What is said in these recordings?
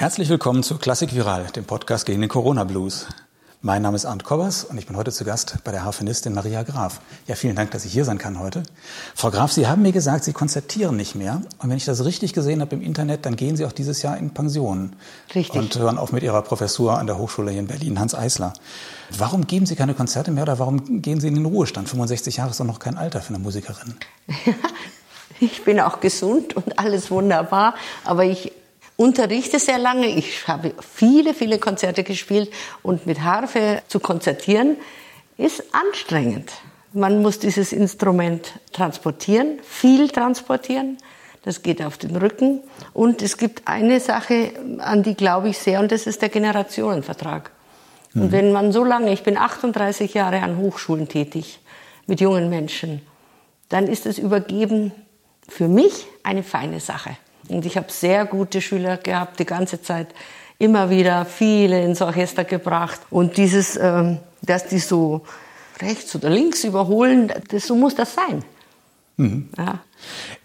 Herzlich willkommen zu Klassik Viral, dem Podcast gegen den Corona Blues. Mein Name ist Arndt Kobbers und ich bin heute zu Gast bei der Harfenistin Maria Graf. Ja, vielen Dank, dass ich hier sein kann heute. Frau Graf, Sie haben mir gesagt, Sie konzertieren nicht mehr. Und wenn ich das richtig gesehen habe im Internet, dann gehen Sie auch dieses Jahr in Pension. Richtig. Und hören auf mit Ihrer Professur an der Hochschule hier in Berlin, Hans Eisler. Warum geben Sie keine Konzerte mehr oder warum gehen Sie in den Ruhestand? 65 Jahre ist doch noch kein Alter für eine Musikerin. ich bin auch gesund und alles wunderbar, aber ich unterrichte sehr lange. Ich habe viele, viele Konzerte gespielt und mit Harfe zu konzertieren ist anstrengend. Man muss dieses Instrument transportieren, viel transportieren. Das geht auf den Rücken. Und es gibt eine Sache, an die glaube ich sehr, und das ist der Generationenvertrag. Mhm. Und wenn man so lange, ich bin 38 Jahre an Hochschulen tätig, mit jungen Menschen, dann ist das Übergeben für mich eine feine Sache. Und ich habe sehr gute Schüler gehabt, die ganze Zeit immer wieder viele ins Orchester gebracht. Und dieses, ähm, dass die so rechts oder links überholen, das, so muss das sein. Mhm. Ja.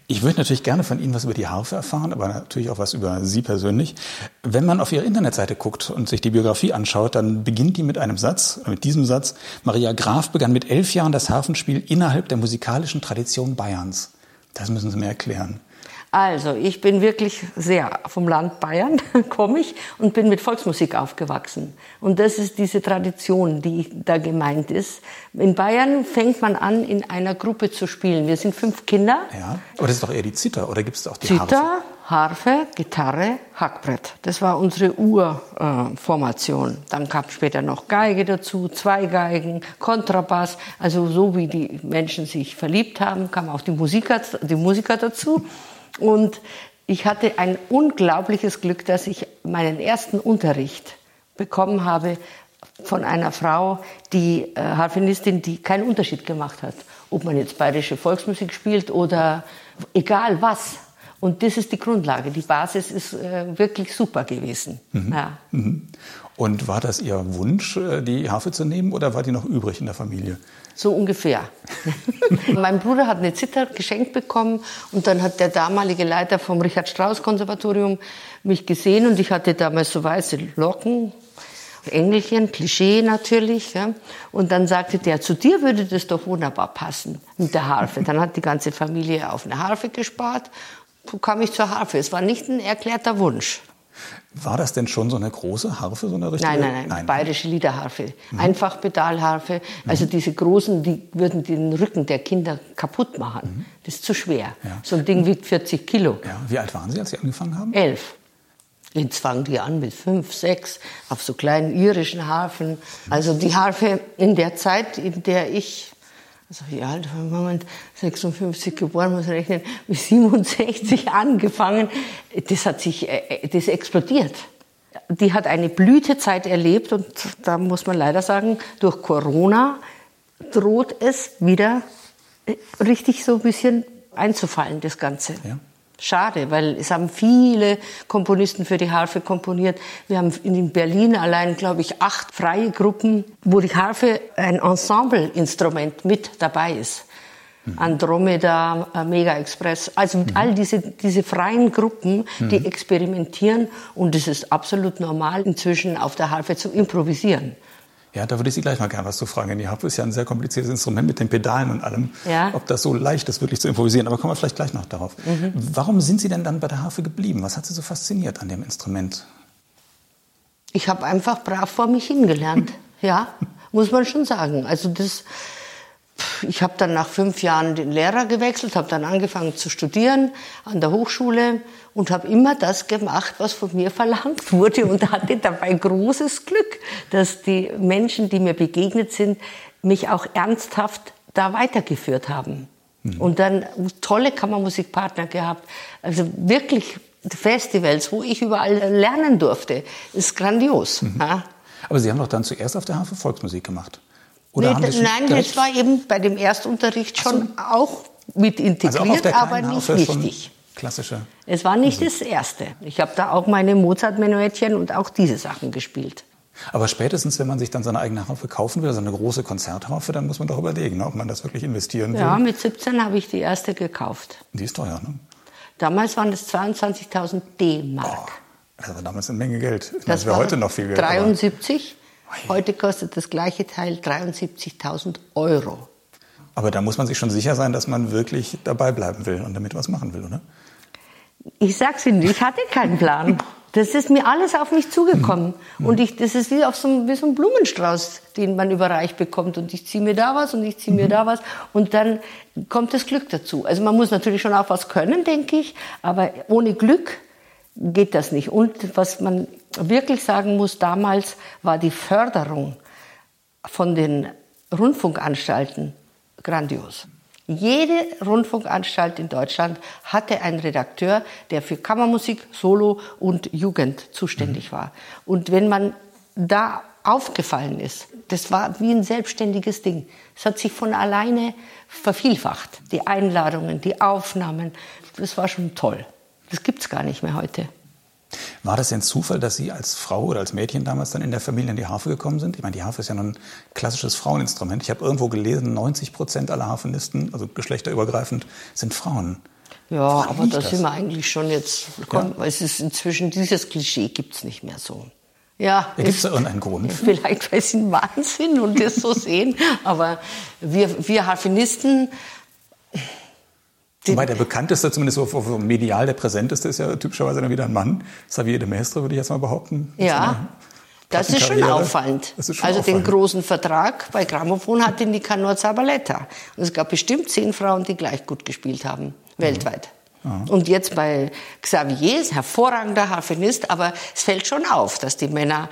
Ich würde natürlich gerne von Ihnen was über die Harfe erfahren, aber natürlich auch was über Sie persönlich. Wenn man auf Ihre Internetseite guckt und sich die Biografie anschaut, dann beginnt die mit einem Satz, mit diesem Satz. Maria Graf begann mit elf Jahren das Harfenspiel innerhalb der musikalischen Tradition Bayerns. Das müssen Sie mir erklären. Also, ich bin wirklich sehr vom Land Bayern, komme ich, und bin mit Volksmusik aufgewachsen. Und das ist diese Tradition, die da gemeint ist. In Bayern fängt man an, in einer Gruppe zu spielen. Wir sind fünf Kinder. Ja, aber das ist doch eher die Zither, oder gibt es auch die Zither, Harfe? Harfe, Gitarre, Hackbrett. Das war unsere Urformation. Äh, Dann kam später noch Geige dazu, zwei Geigen, Kontrabass. Also so wie die Menschen sich verliebt haben, kamen auch die Musiker, die Musiker dazu. Und ich hatte ein unglaubliches Glück, dass ich meinen ersten Unterricht bekommen habe von einer Frau, die äh, Harfenistin, die keinen Unterschied gemacht hat, ob man jetzt bayerische Volksmusik spielt oder egal was. Und das ist die Grundlage. Die Basis ist äh, wirklich super gewesen. Mhm. Ja. Mhm. Und war das Ihr Wunsch, äh, die Harfe zu nehmen, oder war die noch übrig in der Familie? So ungefähr. mein Bruder hat eine Zither geschenkt bekommen und dann hat der damalige Leiter vom Richard Strauss Konservatorium mich gesehen und ich hatte damals so weiße Locken, Engelchen, Klischee natürlich. Ja. Und dann sagte der, zu dir würde das doch wunderbar passen mit der Harfe. Dann hat die ganze Familie auf eine Harfe gespart. So kam ich zur Harfe. Es war nicht ein erklärter Wunsch. War das denn schon so eine große Harfe, so eine richtige? Nein, nein, nein, nein. bayerische Liederharfe, mhm. Einfachpedalharfe. Also mhm. diese großen, die würden den Rücken der Kinder kaputt machen. Mhm. Das ist zu schwer. Ja. So ein Ding wiegt 40 Kilo. Ja. Wie alt waren Sie, als Sie angefangen haben? Elf. Jetzt fangen die an mit fünf, sechs, auf so kleinen irischen Harfen. Also die Harfe in der Zeit, in der ich also wie alt war Moment 56 geboren, muss rechnen, mit 67 angefangen. Das hat sich, äh, äh, das explodiert. Die hat eine Blütezeit erlebt und da muss man leider sagen, durch Corona droht es wieder äh, richtig so ein bisschen einzufallen, das Ganze. Ja. Schade, weil es haben viele Komponisten für die Harfe komponiert. Wir haben in Berlin allein, glaube ich, acht freie Gruppen, wo die Harfe ein Ensemble-Instrument mit dabei ist. Mhm. Andromeda, Mega Express, also mhm. all diese, diese freien Gruppen, die mhm. experimentieren und es ist absolut normal, inzwischen auf der Harfe zu improvisieren. Ja, da würde ich Sie gleich mal gerne was zu fragen. Die Harfe ist ja ein sehr kompliziertes Instrument mit den Pedalen und allem. Ja. Ob das so leicht ist, wirklich zu improvisieren. Aber kommen wir vielleicht gleich noch darauf. Mhm. Warum sind Sie denn dann bei der Harfe geblieben? Was hat Sie so fasziniert an dem Instrument? Ich habe einfach brav vor mich hingelernt. ja, muss man schon sagen. Also das, ich habe dann nach fünf Jahren den Lehrer gewechselt, habe dann angefangen zu studieren an der Hochschule und habe immer das gemacht, was von mir verlangt wurde und hatte dabei großes Glück, dass die Menschen, die mir begegnet sind, mich auch ernsthaft da weitergeführt haben. Mhm. Und dann tolle Kammermusikpartner gehabt, also wirklich Festivals, wo ich überall lernen durfte, ist grandios. Mhm. Ja. Aber Sie haben doch dann zuerst auf der Harfe Volksmusik gemacht. Oder nee, haben nein, das war eben bei dem Erstunterricht schon so. auch mit integriert, also aber nicht wichtig klassische. Es war nicht Musik. das erste. Ich habe da auch meine Mozart-Menuettchen und auch diese Sachen gespielt. Aber spätestens, wenn man sich dann seine eigene Harfe kaufen will, also eine große Konzertharfe, dann muss man doch überlegen, ob man das wirklich investieren will. Ja, mit 17 habe ich die erste gekauft. Die ist teuer, ne? Damals waren das 22.000 D-Mark. Das war damals eine Menge Geld. Das, das wäre heute noch viel Geld. 73. Heute kostet das gleiche Teil 73.000 Euro. Aber da muss man sich schon sicher sein, dass man wirklich dabei bleiben will und damit was machen will, oder? Ich sag's Ihnen, ich hatte keinen Plan. Das ist mir alles auf mich zugekommen. Mhm. Und ich, das ist wie, auf so, wie so ein Blumenstrauß, den man überreicht bekommt. Und ich ziehe mir da was und ich ziehe mir mhm. da was. Und dann kommt das Glück dazu. Also man muss natürlich schon auch was können, denke ich. Aber ohne Glück geht das nicht. Und was man wirklich sagen muss, damals war die Förderung von den Rundfunkanstalten grandios. Jede Rundfunkanstalt in Deutschland hatte einen Redakteur, der für Kammermusik, Solo und Jugend zuständig mhm. war. Und wenn man da aufgefallen ist, das war wie ein selbstständiges Ding. Es hat sich von alleine vervielfacht. Die Einladungen, die Aufnahmen, das war schon toll. Das gibt es gar nicht mehr heute. War das denn Zufall, dass Sie als Frau oder als Mädchen damals dann in der Familie in die Harfe gekommen sind? Ich meine, die Harfe ist ja nun ein klassisches Fraueninstrument. Ich habe irgendwo gelesen, 90 Prozent aller Harfenisten, also geschlechterübergreifend, sind Frauen. Ja, Woran aber da sind wir eigentlich schon jetzt, komm, ja. es ist inzwischen, dieses Klischee gibt es nicht mehr so. Ja, gibt es da irgendeinen Grund? Vielleicht, weil sie ein Wahnsinn und das so sehen, aber wir, wir Harfenisten, Wobei der bekannteste, zumindest so, so medial der präsenteste, ist ja typischerweise dann wieder ein Mann. Xavier de Maistre, würde ich jetzt mal behaupten. Ja. Das ist schon auffallend. Ist schon also auffallend. den großen Vertrag bei Grammophon hatte Nicanor Zabaleta. Und es gab bestimmt zehn Frauen, die gleich gut gespielt haben, weltweit. Ja. Und jetzt bei Xavier, ist hervorragender Harfenist, aber es fällt schon auf, dass die Männer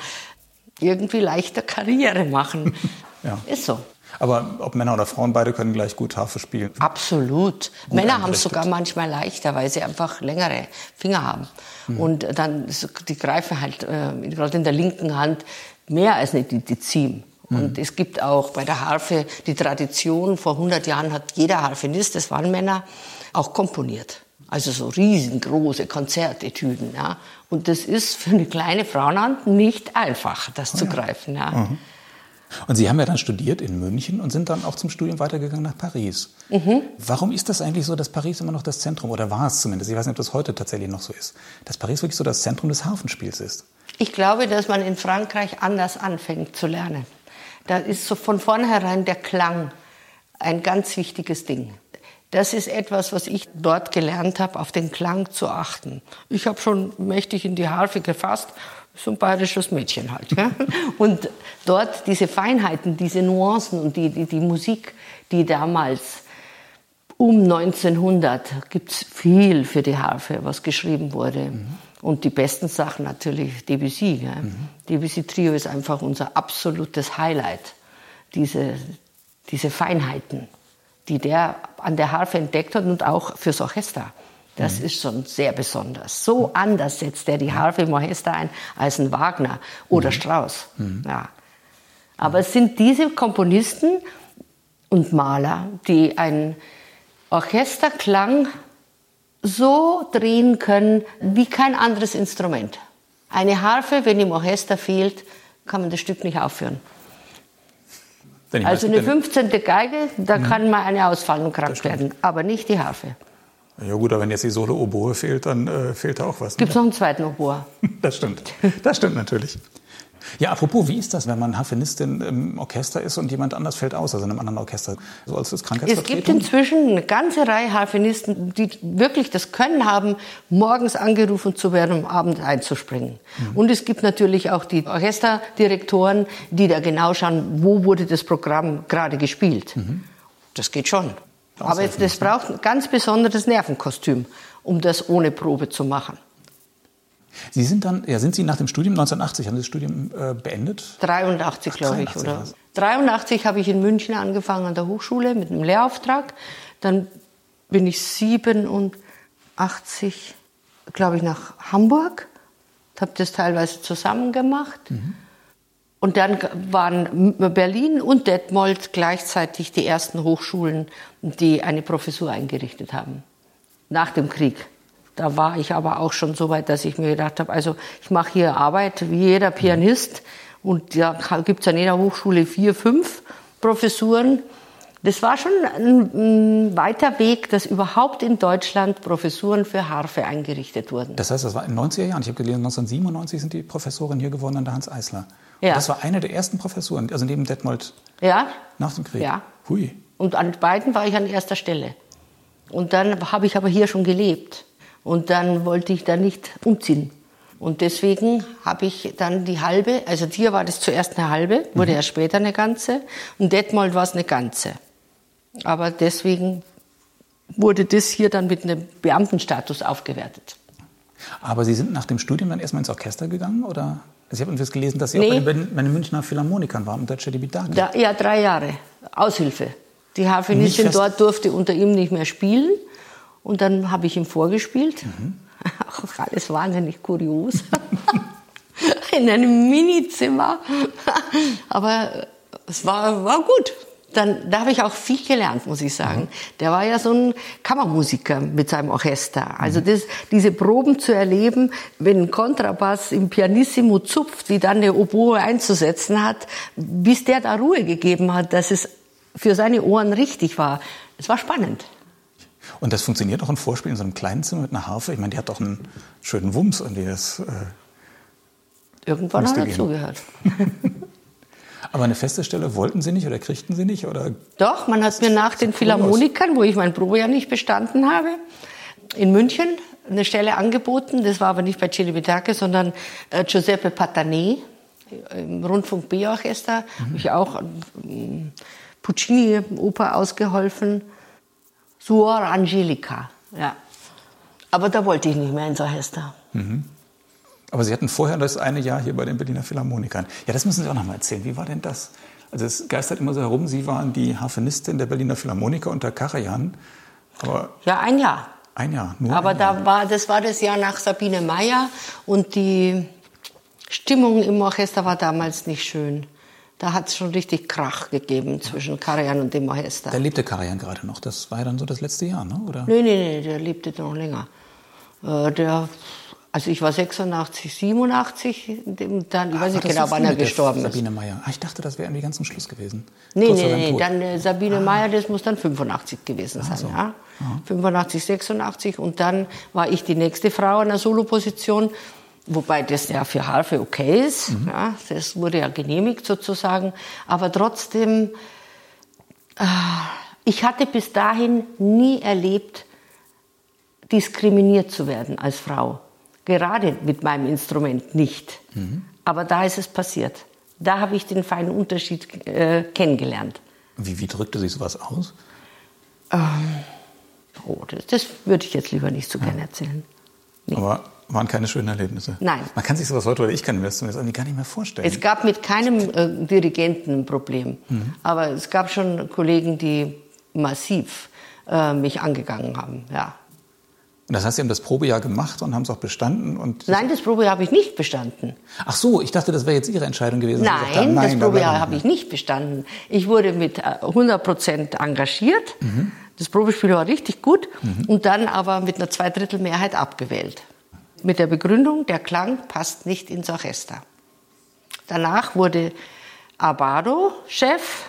irgendwie leichter Karriere machen. ja. Ist so. Aber ob Männer oder Frauen, beide können gleich gut Harfe spielen. Absolut. Gut Männer haben es sogar manchmal leichter, weil sie einfach längere Finger haben. Mhm. Und dann, die greifen halt, äh, gerade in der linken Hand, mehr als eine Dizim. Mhm. Und es gibt auch bei der Harfe die Tradition, vor 100 Jahren hat jeder Harfenist, das waren Männer, auch komponiert. Also so riesengroße Konzertetüden. Ja. Und das ist für eine kleine Frauenhand nicht einfach, das oh, zu ja. greifen. Ja. Mhm. Und Sie haben ja dann studiert in München und sind dann auch zum Studium weitergegangen nach Paris. Mhm. Warum ist das eigentlich so, dass Paris immer noch das Zentrum, oder war es zumindest, ich weiß nicht, ob das heute tatsächlich noch so ist, dass Paris wirklich so das Zentrum des Hafenspiels ist? Ich glaube, dass man in Frankreich anders anfängt zu lernen. Da ist so von vornherein der Klang ein ganz wichtiges Ding. Das ist etwas, was ich dort gelernt habe, auf den Klang zu achten. Ich habe schon mächtig in die Harfe gefasst so ein bayerisches Mädchen halt. Ja? Und dort diese Feinheiten, diese Nuancen und die, die, die Musik, die damals um 1900 gibt es viel für die Harfe, was geschrieben wurde. Mhm. Und die besten Sachen natürlich Debussy. Ja? Mhm. Debussy Trio ist einfach unser absolutes Highlight. Diese, diese Feinheiten, die der an der Harfe entdeckt hat und auch fürs Orchester. Das mhm. ist schon sehr besonders. So anders setzt er die Harfe im Orchester ein als ein Wagner oder mhm. Strauss. Mhm. Ja. Aber es sind diese Komponisten und Maler, die einen Orchesterklang so drehen können wie kein anderes Instrument. Eine Harfe, wenn im Orchester fehlt, kann man das Stück nicht aufführen. Also eine 15. Geige, da mhm. kann mal eine ausfallen und krank werden, aber nicht die Harfe. Ja gut, aber wenn jetzt die Solo-Oboe fehlt, dann äh, fehlt da auch was. Gibt es ne? noch einen zweiten Oboe? das stimmt. Das stimmt natürlich. Ja, apropos, wie ist das, wenn man Harfenistin im Orchester ist und jemand anders fällt aus, also in einem anderen Orchester, so als das? Es gibt inzwischen eine ganze Reihe Harfenisten, die wirklich das Können haben, morgens angerufen zu werden, um Abend einzuspringen. Mhm. Und es gibt natürlich auch die Orchesterdirektoren, die da genau schauen, wo wurde das Programm gerade gespielt. Mhm. Das geht schon. Aber jetzt, das braucht ein ganz besonderes Nervenkostüm, um das ohne Probe zu machen. Sie sind dann, ja, sind Sie nach dem Studium 1980 haben Sie das Studium äh, beendet? 83, glaube ich, oder? Also. 83 habe ich in München angefangen an der Hochschule mit einem Lehrauftrag. Dann bin ich 87, glaube ich, nach Hamburg, habe das teilweise zusammen gemacht. Mhm. Und dann waren Berlin und Detmold gleichzeitig die ersten Hochschulen, die eine Professur eingerichtet haben. Nach dem Krieg. Da war ich aber auch schon so weit, dass ich mir gedacht habe, also ich mache hier Arbeit wie jeder Pianist und da gibt es an jeder Hochschule vier, fünf Professuren. Das war schon ein, weiter Weg, dass überhaupt in Deutschland Professuren für Harfe eingerichtet wurden. Das heißt, das war in den 90er Jahren. Ich habe gelesen, 1997 sind die Professoren hier geworden an der Hans Eisler. Ja. Und das war eine der ersten Professuren, also neben Detmold ja. nach dem Krieg. Ja. Hui. Und an beiden war ich an erster Stelle. Und dann habe ich aber hier schon gelebt. Und dann wollte ich da nicht umziehen. Und deswegen habe ich dann die halbe, also hier war das zuerst eine halbe, wurde mhm. ja später eine ganze. Und Detmold war es eine ganze. Aber deswegen wurde das hier dann mit einem Beamtenstatus aufgewertet. Aber Sie sind nach dem Studium dann erstmal ins Orchester gegangen, oder? Also ich habe etwas gelesen, dass Sie nee. auch bei den, bei den Münchner Philharmonikern waren, unter Cedi da, Ja, drei Jahre. Aushilfe. Die Harfenistin dort durfte unter ihm nicht mehr spielen. Und dann habe ich ihm vorgespielt. Mhm. Auch alles wahnsinnig kurios. In einem Minizimmer. Aber es war, war gut dann, da habe ich auch viel gelernt, muss ich sagen. Mhm. Der war ja so ein Kammermusiker mit seinem Orchester. Also das, diese Proben zu erleben, wenn ein Kontrabass im Pianissimo zupft, wie dann der Oboe einzusetzen hat, bis der da Ruhe gegeben hat, dass es für seine Ohren richtig war. Es war spannend. Und das funktioniert auch ein Vorspiel in so einem kleinen Zimmer mit einer Harfe? Ich meine, die hat doch einen schönen Wumms, an die das. Äh, Irgendwann hat er zugehört. Aber eine feste Stelle wollten Sie nicht oder kriegten Sie nicht? Oder? Doch, man hat mir nach den Philharmonikern, wo ich mein Probejahr nicht bestanden habe, in München eine Stelle angeboten. Das war aber nicht bei Celibidache, sondern äh, Giuseppe Patané im Rundfunk B-Orchester. Mhm. Habe ich auch ähm, Puccini-Oper ausgeholfen. Suor Angelica, ja. Aber da wollte ich nicht mehr ins Orchester. Mhm. Aber Sie hatten vorher das eine Jahr hier bei den Berliner Philharmonikern. Ja, das müssen Sie auch noch mal erzählen. Wie war denn das? Also es geistert immer so herum, Sie waren die Harfenistin der Berliner Philharmoniker unter Karajan. Aber ja, ein Jahr. Ein Jahr, nur Aber ein da Jahr. war, das war das Jahr nach Sabine Meyer und die Stimmung im Orchester war damals nicht schön. Da hat es schon richtig Krach gegeben zwischen Karajan und dem Orchester. Da lebte Karajan gerade noch. Das war ja dann so das letzte Jahr, ne? oder? Nee, nee, nee, der lebte noch länger. Äh, der also ich war 86, 87, dann, ich weiß nicht genau, wann er gestorben ist. Sabine Meyer. Ah, ich dachte, das wäre irgendwie ganz zum Schluss gewesen. Nee, Kurz nee, nee, dann äh, Sabine ah. Meyer, das muss dann 85 gewesen sein. So. Ja? Aha. 85, 86 und dann war ich die nächste Frau in der Soloposition, wobei das ja für Harfe okay ist. Mhm. Ja, das wurde ja genehmigt sozusagen, aber trotzdem, äh, ich hatte bis dahin nie erlebt, diskriminiert zu werden als Frau. Gerade mit meinem Instrument nicht. Mhm. Aber da ist es passiert. Da habe ich den feinen Unterschied äh, kennengelernt. Wie, wie drückte sich sowas aus? Ähm, oh, das, das, würde ich jetzt lieber nicht so ja. gerne erzählen. Nee. Aber waren keine schönen Erlebnisse? Nein. Man kann sich sowas heute, oder ich kann mir das zumindest gar nicht mehr vorstellen. Es gab mit keinem äh, Dirigenten ein Problem. Mhm. Aber es gab schon Kollegen, die massiv äh, mich angegangen haben. Ja. Und das heißt, Sie haben das Probejahr gemacht und haben es auch bestanden? Und nein, das Probejahr habe ich nicht bestanden. Ach so, ich dachte, das wäre jetzt Ihre Entscheidung gewesen. Nein, haben, nein das Probejahr habe ich nicht bestanden. Ich wurde mit 100 äh, Prozent engagiert. Mhm. Das Probespiel war richtig gut mhm. und dann aber mit einer Zweidrittelmehrheit abgewählt. Mit der Begründung, der Klang passt nicht ins Orchester. Danach wurde Abado Chef.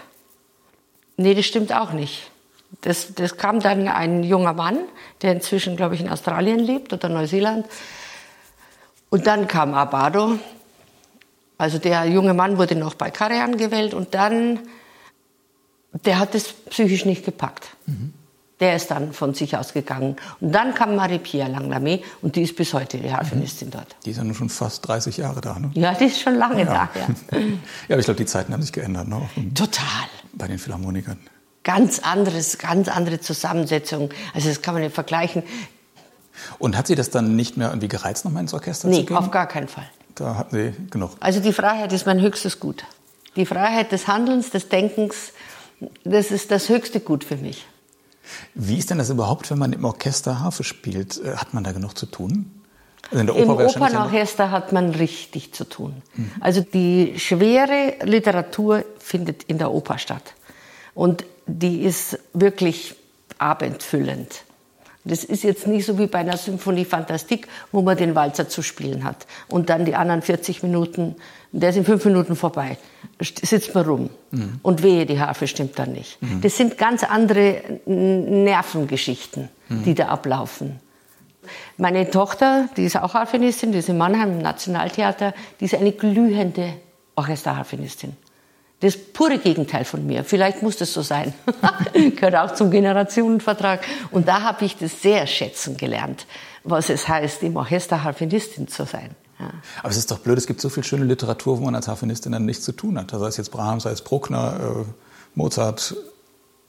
Nee, das stimmt auch nicht. Das, das kam dann ein junger Mann, der inzwischen, glaube ich, in Australien lebt oder Neuseeland. Und dann kam Abado. Also der junge Mann wurde noch bei Karajan gewählt und dann, der hat es psychisch nicht gepackt. Mhm. Der ist dann von sich aus gegangen. Und dann kam Marie-Pierre Langlamé und die ist bis heute die Harfenistin mhm. dort. Die ist ja nun schon fast 30 Jahre da, ne? Ja, die ist schon lange ja. da, ja. ja, aber ich glaube, die Zeiten haben sich geändert, ne? Total. Bei den Philharmonikern ganz anderes, ganz andere Zusammensetzung. Also das kann man nicht vergleichen. Und hat Sie das dann nicht mehr irgendwie gereizt, nochmal ins Orchester nee, zu gehen? Nee, auf gar keinen Fall. Da hatten Sie genug. Also die Freiheit ist mein höchstes Gut. Die Freiheit des Handelns, des Denkens, das ist das höchste Gut für mich. Wie ist denn das überhaupt, wenn man im Orchester Harfe spielt? Äh, hat man da genug zu tun? Also in der Im Opernorchester hat man richtig zu tun. Mhm. Also die schwere Literatur findet in der Oper statt. Und die ist wirklich abendfüllend. Das ist jetzt nicht so wie bei einer Symphonie Fantastik, wo man den Walzer zu spielen hat. Und dann die anderen 40 Minuten, der ist in fünf Minuten vorbei. Sitzt man rum. Mhm. Und wehe, die Harfe stimmt dann nicht. Mhm. Das sind ganz andere Nervengeschichten, mhm. die da ablaufen. Meine Tochter, die ist auch Harfenistin, die ist in Mannheim im Nationaltheater, die ist eine glühende Orchesterharfenistin. Das pure Gegenteil von mir. Vielleicht muss das so sein. Gehört auch zum Generationenvertrag. Und da habe ich das sehr schätzen gelernt, was es heißt, im Orchester Harfenistin zu sein. Ja. Aber es ist doch blöd, es gibt so viel schöne Literatur, wo man als Harfenistin dann nichts zu tun hat. Sei es jetzt Brahms, sei es Bruckner, äh, Mozart,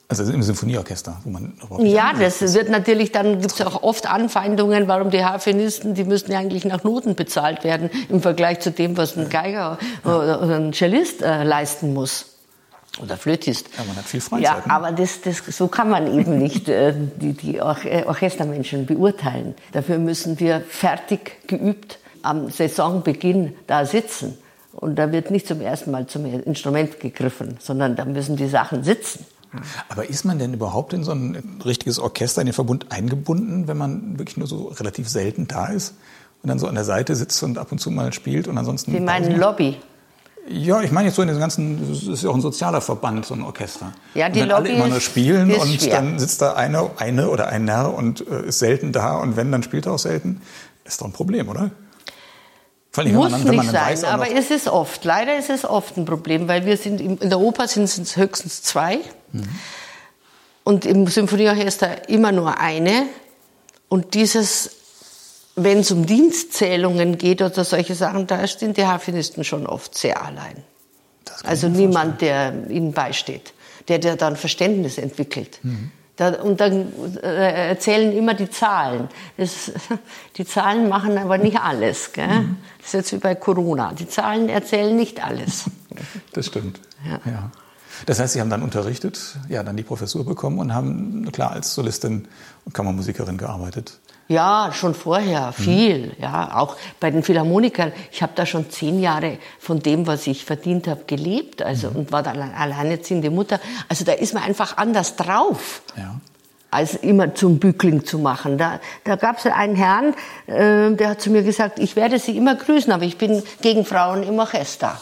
also im Symphonieorchester, wo man Ja, das wird natürlich, dann gibt es auch oft Anfeindungen, warum die Harfenisten, die müssten ja eigentlich nach Noten bezahlt werden im Vergleich zu dem, was ein Geiger oder ein Cellist äh, leisten muss. Oder Flötist. Ja, man hat viel Freizeit. Ja, ne? aber das, das, so kann man eben nicht äh, die, die äh, Orchestermenschen beurteilen. Dafür müssen wir fertig geübt am Saisonbeginn da sitzen. Und da wird nicht zum ersten Mal zum Instrument gegriffen, sondern da müssen die Sachen sitzen. Aber ist man denn überhaupt in so ein richtiges Orchester, in den Verbund eingebunden, wenn man wirklich nur so relativ selten da ist und dann so an der Seite sitzt und ab und zu mal spielt und ansonsten. Sie meinen Lobby? Ja, ich meine jetzt so in den ganzen, das ist ja auch ein sozialer Verband, so ein Orchester. Ja, die und wenn Lobby alle immer nur spielen und schwer. dann sitzt da eine, eine oder ein Narr und äh, ist selten da und wenn, dann spielt er auch selten. Ist doch ein Problem, oder? Allem, Muss man, nicht sein, aber es ist oft, leider ist es oft ein Problem, weil wir sind, in der Oper sind es höchstens zwei mhm. und im Symphonieorchester immer nur eine. Und dieses, wenn es um Dienstzählungen geht oder solche Sachen, da sind die Harfenisten schon oft sehr allein. Also niemand, der ihnen beisteht, der, der dann Verständnis entwickelt. Mhm. Da, und dann äh, erzählen immer die Zahlen. Das, die Zahlen machen aber nicht alles. Gell? Mhm. Das ist jetzt wie bei Corona. Die Zahlen erzählen nicht alles. Das stimmt. Ja. ja. Das heißt, Sie haben dann unterrichtet, ja, dann die Professur bekommen und haben klar als Solistin und Kammermusikerin gearbeitet. Ja, schon vorher, viel. Mhm. Ja, auch bei den Philharmonikern. Ich habe da schon zehn Jahre von dem, was ich verdient habe, gelebt. Also mhm. und war dann alleinerziehende Mutter. Also da ist man einfach anders drauf. Ja. Als immer zum Bückling zu machen. Da, da gab es einen Herrn, äh, der hat zu mir gesagt, ich werde Sie immer grüßen, aber ich bin gegen Frauen im Orchester.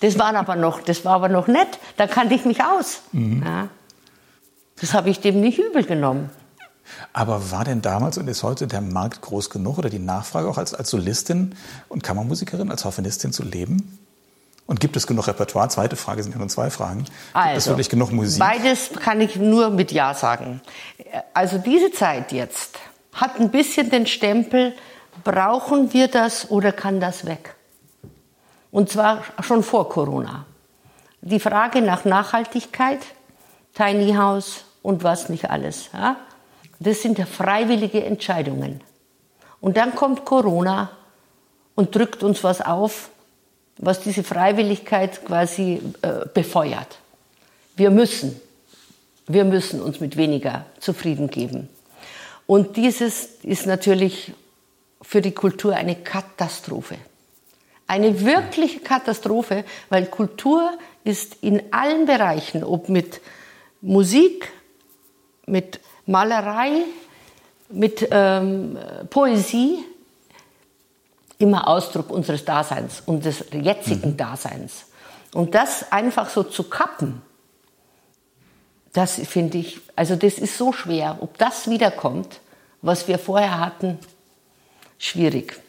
Das war aber noch, das war aber noch nett. Da kannte ich mich aus. Mhm. Ja. Das habe ich dem nicht übel genommen. Aber war denn damals und ist heute der Markt groß genug oder die Nachfrage auch als, als Solistin und Kammermusikerin, als Harfenistin zu leben? Und gibt es genug Repertoire? Zweite Frage sind ja nur zwei Fragen. Also, gibt es wirklich genug Musik? Beides kann ich nur mit Ja sagen. Also diese Zeit jetzt hat ein bisschen den Stempel, brauchen wir das oder kann das weg? Und zwar schon vor Corona. Die Frage nach Nachhaltigkeit, Tiny House und was nicht alles. Ja? Das sind ja freiwillige Entscheidungen. Und dann kommt Corona und drückt uns was auf, was diese Freiwilligkeit quasi äh, befeuert. Wir müssen, wir müssen uns mit weniger zufrieden geben. Und dieses ist natürlich für die Kultur eine Katastrophe. Eine wirkliche Katastrophe, weil Kultur ist in allen Bereichen, ob mit Musik, mit Malerei, mit ähm, Poesie immer Ausdruck unseres Daseins, unseres jetzigen mhm. Daseins. Und das einfach so zu kappen, das finde ich, also das ist so schwer. Ob das wiederkommt, was wir vorher hatten, schwierig.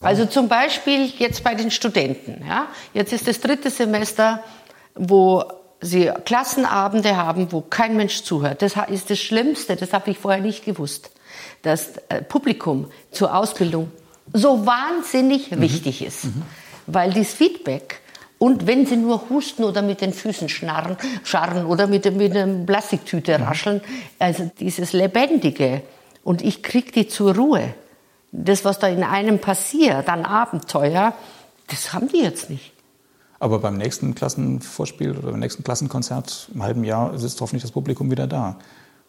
Also zum Beispiel jetzt bei den Studenten. Ja? Jetzt ist das dritte Semester, wo sie Klassenabende haben, wo kein Mensch zuhört. Das ist das Schlimmste, das habe ich vorher nicht gewusst. Das äh, Publikum zur Ausbildung so wahnsinnig mhm. wichtig ist. Mhm. Weil dieses Feedback und wenn sie nur husten oder mit den Füßen schnarren, scharren oder mit, mit einer Plastiktüte mhm. rascheln, also dieses Lebendige. Und ich kriege die zur Ruhe. Das, was da in einem passiert, an Abenteuer, das haben die jetzt nicht. Aber beim nächsten Klassenvorspiel oder beim nächsten Klassenkonzert im halben Jahr sitzt hoffentlich das Publikum wieder da.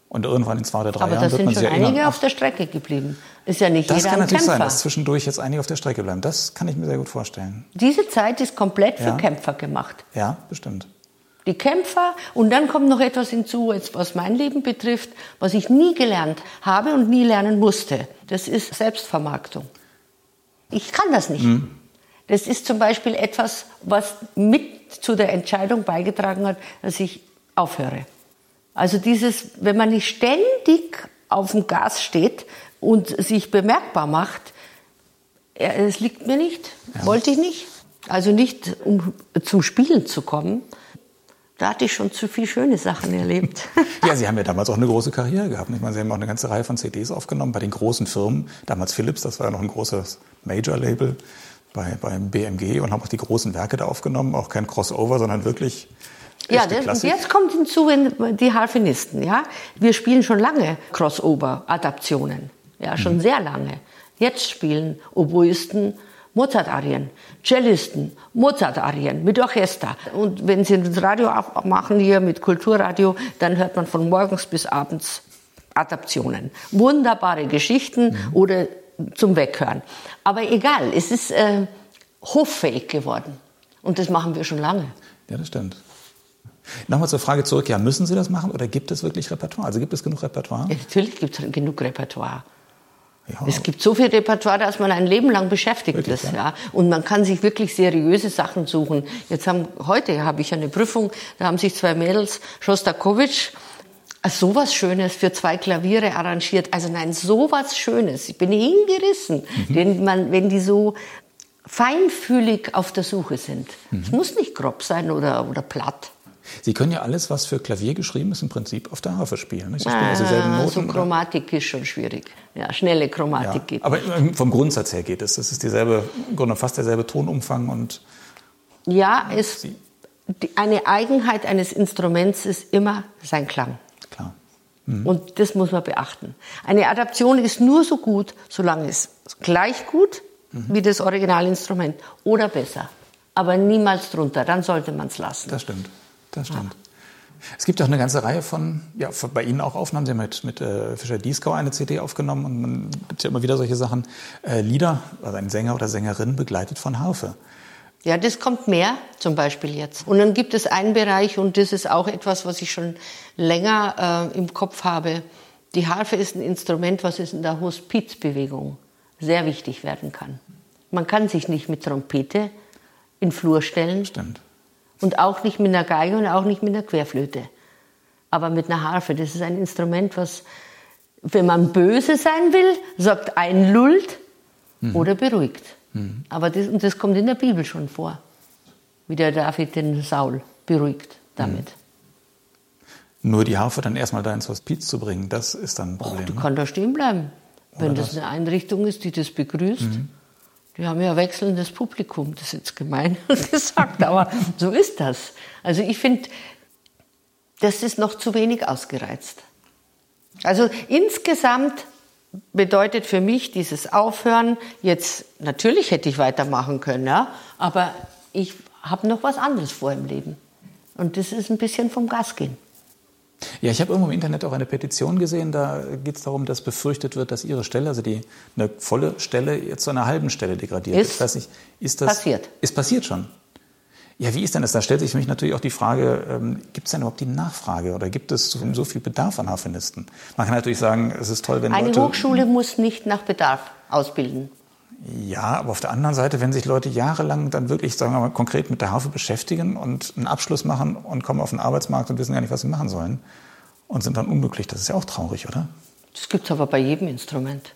Und irgendwann in zwei oder drei Aber Jahren wird man sind schon einige auf der Strecke geblieben. Ist ja nicht das jeder kann natürlich Kämpfer. sein, dass zwischendurch jetzt einige auf der Strecke bleiben. Das kann ich mir sehr gut vorstellen. Diese Zeit ist komplett für Ja. Kämpfer gemacht. Ja, bestimmt. Die die Kämpfer und dann kommt noch etwas hinzu, was mein Leben betrifft, was ich nie gelernt habe und nie lernen musste. Das ist Selbstvermarktung. Ich kann das nicht. Mhm. Das ist zum Beispiel etwas, was mit zu der Entscheidung beigetragen hat, dass ich aufhöre. Also dieses, wenn man nicht ständig auf dem Gas steht und sich bemerkbar macht, es liegt mir nicht, ja. wollte ich nicht. Also nicht, um zum Spielen zu kommen. Da hatte ich schon zu viele schöne Sachen erlebt. ja, Sie haben ja damals auch eine große Karriere gehabt. Ich meine, Sie haben auch eine ganze Reihe von CDs aufgenommen bei den großen Firmen. Damals Philips, das war ja noch ein großes Major-Label bei, beim BMG und haben auch die großen Werke da aufgenommen. Auch kein Crossover, sondern wirklich ja, das, jetzt kommt hinzu die Harfenisten. Ja? Wir spielen schon lange Crossover-Adaptionen. Ja, schon mhm. sehr lange. Jetzt spielen Oboisten Mozart-Arien, Cellisten, Mozart-Arien mit Orchester. Und wenn Sie das Radio machen hier mit Kulturradio, dann hört man von morgens bis abends Adaptionen. Wunderbare Geschichten mhm. oder zum Weghören. Aber egal, es ist äh, hoffähig geworden. Und das machen wir schon lange. Ja, das stimmt. Nochmal zur Frage zurück, ja, müssen Sie das machen oder gibt es wirklich Repertoire? Also gibt es genug Repertoire? Ja, natürlich gibt es genug Repertoire. Ja. Es gibt so viel Repertoire, dass man ein Leben lang beschäftigt wirklich, ist. Ja. ja. Und man kann sich wirklich seriöse Sachen suchen. Jetzt haben, heute habe ich eine Prüfung, da haben sich zwei Mädels, Shostakovich, also sowas Schönes für zwei Klaviere arrangiert. Also nein, sowas Schönes. Ich bin hingerissen, mhm. wenn, man, wenn die so feinfühlig auf der Suche sind. Mhm. Es muss nicht grob sein oder, oder platt. Sie können ja alles, was für Klavier geschrieben ist, im Prinzip auf der Harfe spielen. Sie spielen also dieselben Noten. So Chromatik oder? ist schon schwierig. Ja, schnelle Chromatik ja, geht. Aber vom Grundsatz her geht es. Das ist dieselbe, im Grunde fast derselbe Tonumfang und. Ja, es, eine Eigenheit eines Instruments ist immer sein Klang. Mhm. Und das muss man beachten. Eine Adaption ist nur so gut, solange es gleich gut mhm. wie das Originalinstrument oder besser. Aber niemals drunter, dann sollte man es lassen. Das stimmt das stimmt. Es gibt auch eine ganze Reihe von, ja, bei Ihnen auch Aufnahmen. Sie haben mit, mit äh, Fischer Dieskau eine CD aufgenommen und man gibt ja immer wieder solche Sachen. Äh, Lieder, also ein Sänger oder Sängerin begleitet von Harfe. Ja, das kommt mehr zum Beispiel jetzt. Und dann gibt es einen Bereich, und das ist auch etwas, was ich schon länger äh, im Kopf habe. Die Harfe ist ein Instrument, was in der Hospizbewegung sehr wichtig werden kann. Man kann sich nicht mit Trompete in Flur stellen. Stimmt. Und auch nicht mit einer Geige und auch nicht mit einer Querflöte. Aber mit einer Harfe. Das ist ein Instrument, was, wenn man böse sein will, sagt einlullt mhm. oder beruhigt. Mhm. Aber das, und das kommt in der Bibel schon vor. Wie der David den Saul beruhigt damit. Mhm. Nur die Harfe dann erstmal da ins Hospiz zu bringen, das ist dann ein Problem. Och, du ne? kannst da stehen bleiben. Oder wenn das eine Einrichtung ist, die das begrüßt. Mhm. Wir haben ja wechselndes Publikum, das ist jetzt gemein gesagt, aber so ist das. Also ich finde, das ist noch zu wenig ausgereizt. Also insgesamt bedeutet für mich dieses Aufhören, jetzt natürlich hätte ich weitermachen können, ja, aber ich habe noch was anderes vor im Leben. Und das ist ein bisschen vom Gas gehen. Ja, ich habe irgendwo im Internet auch eine Petition gesehen, da geht es darum, dass befürchtet wird, dass Ihre Stelle, also die, eine volle Stelle, jetzt zu einer halben Stelle degradiert ist. Ich weiß nicht, ist das passiert? Ist passiert schon. Ja, wie ist denn das? Da stellt sich für mich natürlich auch die Frage, ähm, gibt es denn überhaupt die Nachfrage oder gibt es so, so viel Bedarf an Harfenisten? Man kann natürlich sagen, es ist toll, wenn Eine Leute... Hochschule muss nicht nach Bedarf ausbilden. Ja, aber auf der anderen Seite, wenn sich Leute jahrelang dann wirklich, sagen wir mal, konkret mit der Harfe beschäftigen und einen Abschluss machen und kommen auf den Arbeitsmarkt und wissen gar nicht, was sie machen sollen und sind dann unglücklich, das ist ja auch traurig, oder? Das gibt es aber bei jedem Instrument.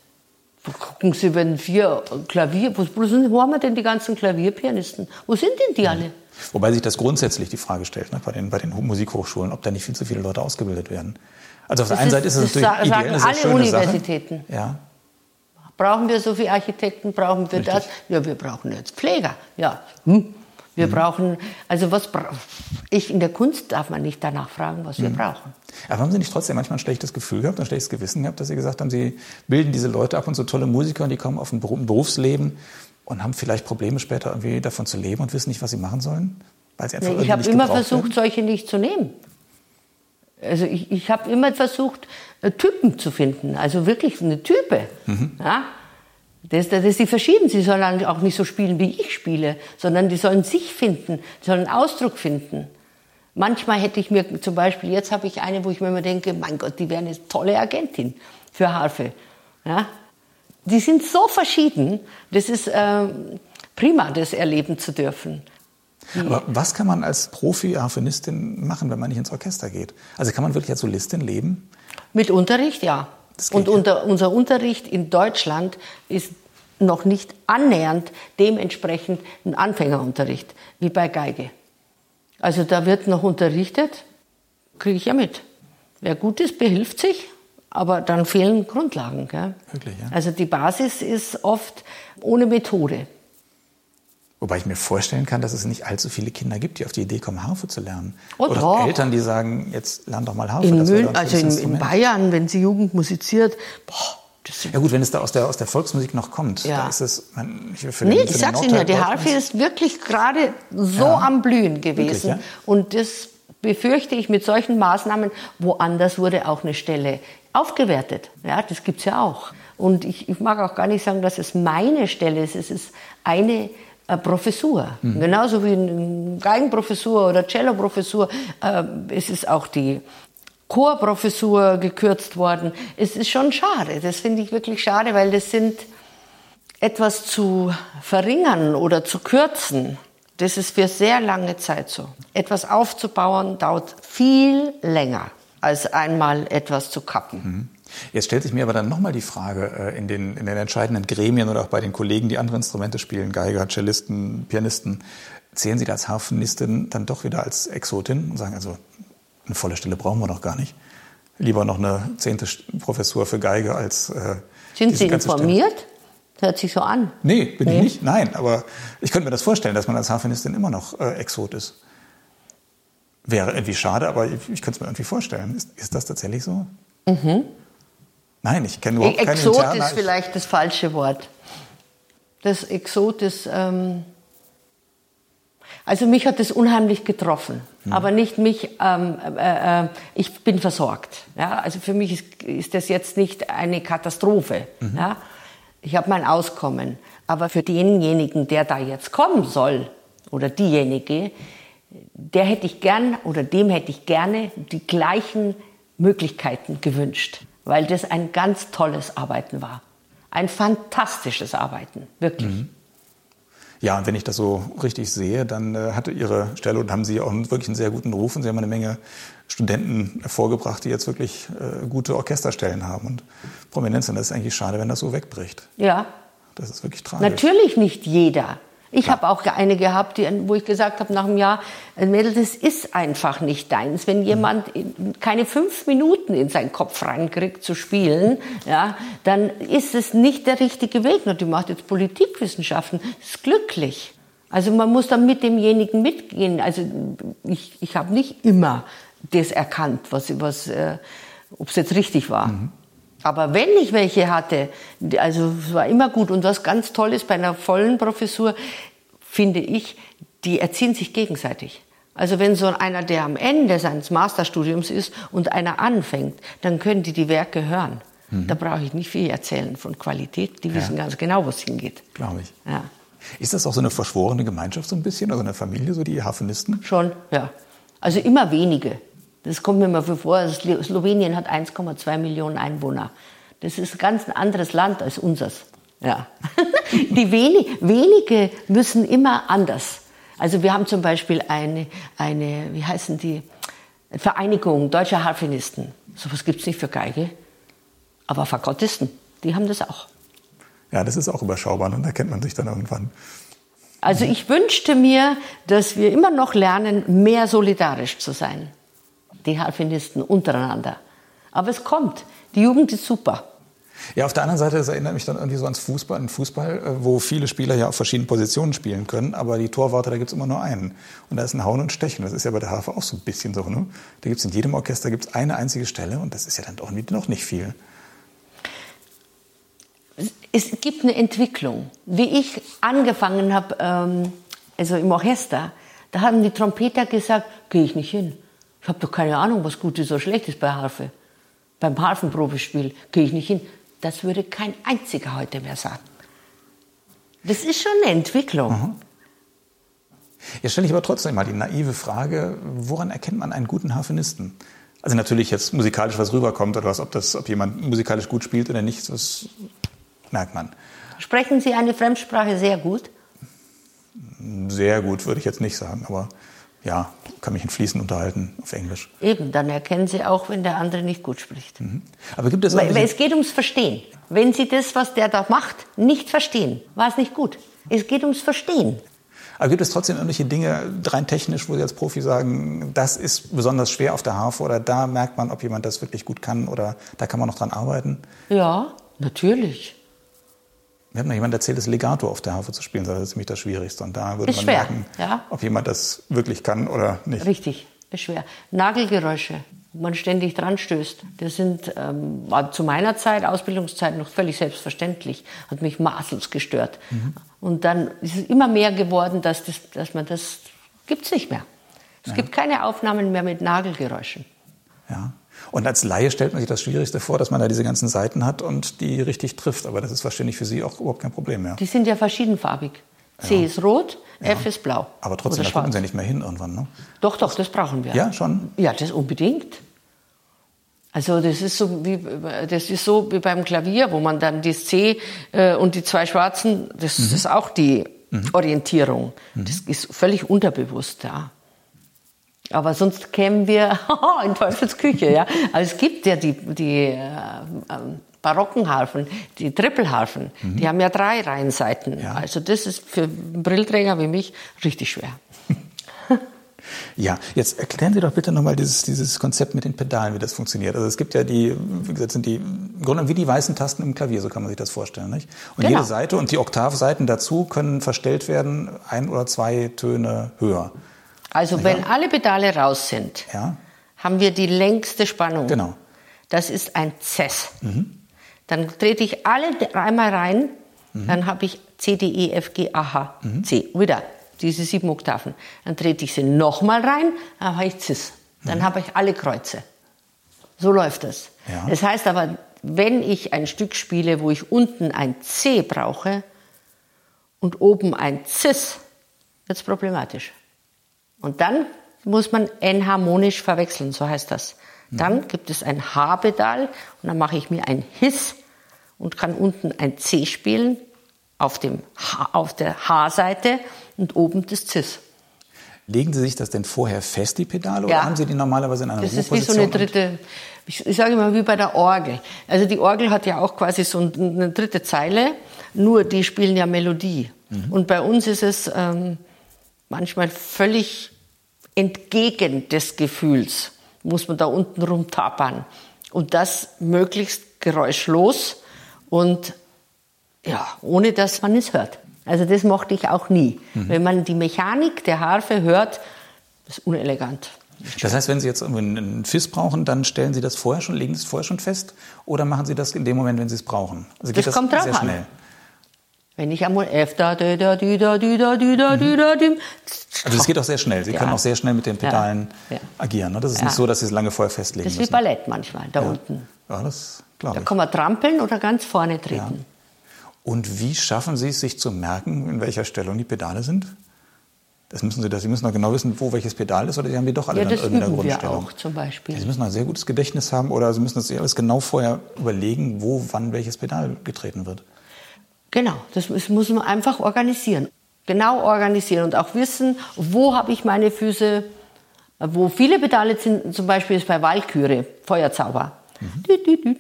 Gucken Sie, wenn wir Klavier, wo, sind, wo haben wir denn die ganzen Klavierpianisten? Wo sind denn die alle? Wobei sich das grundsätzlich die Frage stellt, ne, bei, den, bei den Musikhochschulen, ob da nicht viel zu viele Leute ausgebildet werden. Also auf der einen Seite ist es natürlich ideell, eine sehr alle Universitäten. Sache. Ja. Brauchen wir so viele Architekten? Brauchen wir Richtig. das? Ja, wir brauchen jetzt Pfleger. Ja. Hm. Wir mhm. brauchen, also was ich in der Kunst darf man nicht danach fragen, was wir mhm. brauchen. Aber haben Sie nicht trotzdem manchmal ein schlechtes Gefühl gehabt, ein schlechtes Gewissen gehabt, dass Sie gesagt haben, Sie bilden diese Leute ab und so tolle Musiker und die kommen auf ein Berufsleben und haben vielleicht Probleme später irgendwie davon zu leben und wissen nicht, was sie machen sollen? Weil sie einfach nee, ich habe immer versucht, werden? solche nicht zu nehmen. Also ich, ich habe immer versucht, äh, Typen zu finden, also wirklich eine Type. Mhm. Ja? Das, das ist die verschieden. Sie sollen auch nicht so spielen, wie ich spiele, sondern die sollen sich finden, die sollen Ausdruck finden. Manchmal hätte ich mir zum Beispiel, jetzt habe ich eine, wo ich mir immer denke, mein Gott, die wäre eine tolle Agentin für Harfe. Ja? Die sind so verschieden, das ist äh, prima, das erleben zu dürfen. Aber was kann man als Profi-Harfenistin machen, wenn man nicht ins Orchester geht? Also kann man wirklich als Solistin leben? Mit Unterricht, ja. Und unter, unser Unterricht in Deutschland ist noch nicht annähernd dementsprechend ein Anfängerunterricht wie bei Geige. Also da wird noch unterrichtet, kriege ich ja mit. Wer gut ist, behilft sich, aber dann fehlen Grundlagen. Gell? Wirklich, ja? Also die Basis ist oft ohne Methode. Wobei ich mir vorstellen kann, dass es nicht allzu viele Kinder gibt, die auf die Idee kommen, Harfe zu lernen. Oh, Oder doch. Eltern, die sagen, jetzt lern doch mal Harfe. In, Mün also in, in, Bayern, wenn sie Jugend musiziert, boah, ja gut, wenn es da aus der, aus der Volksmusik noch kommt, ja. da ist es man, für Nee, den, ich sag's Ihnen ja, die Harfe ist wirklich gerade so ja. am Blühen gewesen. Wirklich, ja? Und das befürchte ich mit solchen Maßnahmen, woanders wurde auch eine Stelle aufgewertet. Ja, das gibt's ja auch. Und ich, ich mag auch gar nicht sagen, dass es meine Stelle ist. Es ist eine Professur. Mhm. Genauso wie eine Geigenprofessur oder Celloprofessur. Äh, es ist auch die Chorprofessur gekürzt worden. Es ist schon schade. Das finde ich wirklich schade, weil das sind etwas zu verringern oder zu kürzen. Das ist für sehr lange Zeit so. Etwas aufzubauen dauert viel länger, als einmal etwas zu kappen. Mhm. Jetzt stellt sich mir aber dann nochmal die Frage äh, in den, in den entscheidenden Gremien oder auch bei den Kollegen, die andere Instrumente spielen, Geiger, Cellisten, Pianisten, zählen Sie da als Harfenistin dann doch wieder als Exotin und sagen, also eine volle Stelle brauchen wir doch gar nicht. Lieber noch eine zehnte Professur für Geige als. Äh, Sind Sie informiert? Stelle. Hört sich so an. Nee, bin nee. ich nicht. Nein, aber ich könnte mir das vorstellen, dass man als Harfenistin immer noch äh, Exot ist. Wäre irgendwie schade, aber ich, ich könnte es mir irgendwie vorstellen. Ist, ist das tatsächlich so? Mhm. Nein, ich kenne überhaupt Exot keine Exot ist vielleicht das falsche Wort. Das Exot ist. Ähm also mich hat das unheimlich getroffen, mhm. aber nicht mich. Ähm, äh, äh, ich bin versorgt. Ja? Also für mich ist, ist das jetzt nicht eine Katastrophe. Mhm. Ja? Ich habe mein Auskommen. Aber für denjenigen, der da jetzt kommen soll oder diejenige, der hätte ich gern oder dem hätte ich gerne die gleichen Möglichkeiten gewünscht, weil das ein ganz tolles Arbeiten war. Ein fantastisches Arbeiten, wirklich. Mhm. Ja, und wenn ich das so richtig sehe, dann äh, hatte Ihre Stelle und haben Sie auch wirklich einen sehr guten Ruf und Sie haben eine Menge Studenten hervorgebracht, die jetzt wirklich äh, gute Orchesterstellen haben und Prominenz. Und das ist eigentlich schade, wenn das so wegbricht. Ja. Das ist wirklich tragisch. Natürlich nicht jeder. Ich habe auch eine gehabt, die, wo ich gesagt habe nach einem Jahr, äh, Mädel, das ist einfach nicht deins. Wenn jemand keine fünf Minuten in seinen Kopf reinkriegt zu spielen, ja, dann ist es nicht der richtige Weg. Na, die macht jetzt Politikwissenschaften, ist glücklich. Also man muss dann mit demjenigen mitgehen. Also ich, ich habe nicht immer das erkannt, was, was äh, ob es jetzt richtig war. Mhm. Aber wenn ich welche hatte, also es war immer gut. Und was ganz toll ist bei einer vollen Professur, finde ich, die erziehen sich gegenseitig. Also wenn so einer, der am Ende seines Masterstudiums ist und einer anfängt, dann können die die Werke hören. Mhm. Da brauche ich nicht viel erzählen von Qualität. Die wissen ja. ganz genau, wo es hingeht. Glaube ich. Ja. Ist das auch so eine verschworene Gemeinschaft so ein bisschen, also eine Familie, so die Hafenisten? Schon, ja. Also immer wenige. Das kommt mir mal vor. Also Slowenien hat 1,2 Millionen Einwohner. Das ist ein ganz anderes Land als unseres. Ja. Die wenig, wenige müssen immer anders. Also wir haben zum Beispiel eine, eine wie heißen die, Vereinigung deutscher Harfenisten. Sowas gibt es nicht für Geige. Aber Fagottisten, die haben das auch. Ja, das ist auch überschaubar und da kennt man sich dann irgendwann. Also ich wünschte mir, dass wir immer noch lernen, mehr solidarisch zu sein die Harfenisten untereinander. Aber es kommt. Die Jugend ist super. Ja, auf der anderen Seite, das erinnert mich dann irgendwie so ans Fußball, an Fußball, äh, wo viele Spieler ja auf verschiedenen Positionen spielen können, aber die Torwarte, da gibt es immer nur einen. Und da ist ein Hauen und Stechen. Das ist ja bei der Harfe auch so ein bisschen so. Ne? Da gibt es in jedem Orchester gibt's eine einzige Stelle und das ist ja dann doch nicht, noch nicht viel. Es gibt eine Entwicklung. Wie ich angefangen habe, ähm, also im Orchester, da haben die Trompeter gesagt, gehe ich nicht hin. Ich habe doch keine Ahnung, was gut ist oder schlecht ist bei Harfe. Beim Harfenprobespiel gehe ich nicht hin. Das würde kein einziger heute mehr sagen. Das ist schon eine Entwicklung. Mhm. Jetzt stelle ich aber trotzdem mal die naive Frage, woran erkennt man einen guten Harfenisten? Also natürlich jetzt musikalisch was rüberkommt oder was, ob, das, ob jemand musikalisch gut spielt oder nicht, das merkt man. Sprechen Sie eine Fremdsprache sehr gut? Sehr gut, würde ich jetzt nicht sagen, aber ja, kann mich in Fließen unterhalten auf Englisch. Eben, dann erkennen Sie auch, wenn der andere nicht gut spricht. Mhm. Aber gibt es weil, es geht ums Verstehen. Wenn Sie das, was der da macht, nicht verstehen, war es nicht gut. Es geht ums Verstehen. Aber gibt es trotzdem irgendwelche Dinge, rein technisch, wo Sie als Profi sagen, das ist besonders schwer auf der Harfe oder da merkt man, ob jemand das wirklich gut kann oder da kann man noch dran arbeiten? Ja, natürlich. Mir hat noch jemand erzählt, das Legato auf der Harfe zu spielen, das ist ziemlich das Schwierigste. Und da würde ist man schwer, merken, ja. ob jemand das wirklich kann oder nicht. Richtig, ist schwer. Nagelgeräusche, wo man ständig dran stößt, das sind, ähm, war zu meiner Zeit, Ausbildungszeit, noch völlig selbstverständlich. Hat mich maßlos gestört. Mhm. Und dann ist es immer mehr geworden, dass, das, dass man das, gibt's nicht mehr. Es ja. gibt keine Aufnahmen mehr mit Nagelgeräuschen. Ja. Und als Laie stellt man sich das Schwierigste vor, dass man da diese ganzen Seiten hat und die richtig trifft. Aber das ist wahrscheinlich für Sie auch überhaupt kein Problem mehr. Die sind ja verschiedenfarbig. C ja. ist rot, ja. F ist blau. Aber trotzdem, da gucken Sie nicht mehr hin irgendwann, ne? Doch, doch, das brauchen wir. Ja, schon? Ja, das unbedingt. Also das ist so wie das ist so wie beim Klavier, wo man dann das C äh, und die zwei Schwarzen, das mhm. ist auch die mhm. Orientierung. Mhm. Das ist völlig unterbewusst da. Aber sonst kämen wir in Teufelsküche, ja. Also es gibt ja die, die äh, barocken Harfen, die Trippelharfen, mhm. die haben ja drei Reihenseiten. Ja. Also das ist für Brillträger wie mich richtig schwer. Ja, jetzt erklären Sie doch bitte nochmal dieses, dieses Konzept mit den Pedalen, wie das funktioniert. Also es gibt ja die, wie gesagt, sind die, im Grunde wie die weißen Tasten im Klavier, so kann man sich das vorstellen, nicht? Und genau. jede Seite und die Oktavseiten dazu können verstellt werden, ein oder zwei Töne höher. Also wenn alle Pedale raus sind, ja. haben wir die längste Spannung. Genau. Das ist ein Cess. Mhm. Dann trete ich alle einmal rein, mhm. dann habe ich C, D, E, F, G, A, H, mhm. C. Wieder diese sieben Oktaven. Dann trete ich sie nochmal rein, dann habe ich Cis. Dann mhm. habe ich alle Kreuze. So läuft das. Ja. Das heißt aber, wenn ich ein Stück spiele, wo ich unten ein C brauche und oben ein Cis, wird es problematisch. Und dann muss man enharmonisch verwechseln, so heißt das. Mhm. Dann gibt es ein H-Pedal und dann mache ich mir ein Hiss und kann unten ein C spielen auf, dem H, auf der H-Seite und oben das Cis. Legen Sie sich das denn vorher fest, die Pedale, ja. oder haben Sie die normalerweise in einer Das ist wie so eine dritte, ich sage immer wie bei der Orgel. Also die Orgel hat ja auch quasi so eine dritte Zeile, nur die spielen ja Melodie. Mhm. Und bei uns ist es ähm, manchmal völlig entgegen des Gefühls, muss man da unten rumtapern. Und das möglichst geräuschlos und ja, ohne dass man es hört. Also das mochte ich auch nie. Mhm. Wenn man die Mechanik der Harfe hört, ist unelegant. Das heißt, wenn Sie jetzt einen Fiss brauchen, dann stellen Sie das vorher schon, legen Sie es vorher schon fest oder machen Sie das in dem Moment, wenn Sie es brauchen? Also das, das kommt drauf sehr schnell. Wenn ich einmal F da, da, da, da, da, da, da, da, da, Also es geht auch sehr schnell. Sie ja. können auch sehr schnell mit den Pedalen ja. Ja. agieren. Ne? Das ist nicht so, dass Sie es lange vorher festlegen Das ist müssen. wie Ballett manchmal, da unten. Ja, das glaube ich. Da kann man trampeln oder ganz vorne treten. Und wie schaffen Sie es, sich zu merken, in welcher Stellung die Pedale sind? Das müssen Sie, das, Sie müssen doch genau wissen, wo welches Pedal ist, oder Sie haben die doch alle ja, das in üben Grundstellung. Wir auch, zum Beispiel. Sie müssen ein sehr gutes Gedächtnis haben, oder Sie müssen sich alles genau vorher überlegen, wo, wann welches Pedal getreten wird. Genau, das muss man einfach organisieren. Genau organisieren und auch wissen, wo habe ich meine Füße, wo viele Pedale sind, zum Beispiel ist bei Walküre, Feuerzauber. Mhm.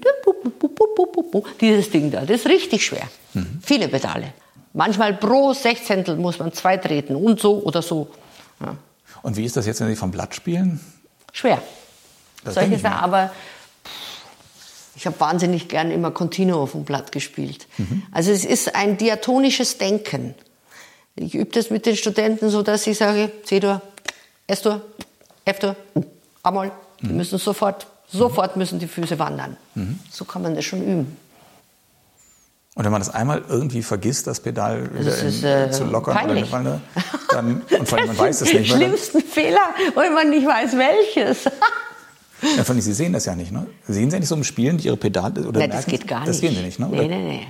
Dieses Ding da, das ist richtig schwer. Mhm. Viele Pedale. Manchmal pro Sechzehntel muss man zwei treten und so oder so. Ja. Und wie ist das jetzt, wenn Sie vom Blatt spielen? Schwer. Das Solche Sachen, aber ich habe wahnsinnig gern immer Continuo auf dem Blatt gespielt. Mhm. Also es ist ein diatonisches Denken. Ich übe das mit den Studenten so, dass ich sage, C-Dur, S-Dur, F-Dur, A-Moll. Die mhm. müssen sofort, sofort müssen die Füße wandern. Mhm. So kann man das schon üben. Und wenn man das einmal irgendwie vergisst, das Pedal das ist, in, äh, zu lockern peinlich. oder ne, dann und vor allem man weiß es nicht mehr. Schlimmsten Fehler, weil man nicht weiß welches. Ja, von Sie sehen das ja nicht, ne? Sehen Sie nicht so im Spielen Ihre Pedale oder Nein, das geht gar nicht. Das sehen Sie nicht, ne? Oder? Nee, nee, nee.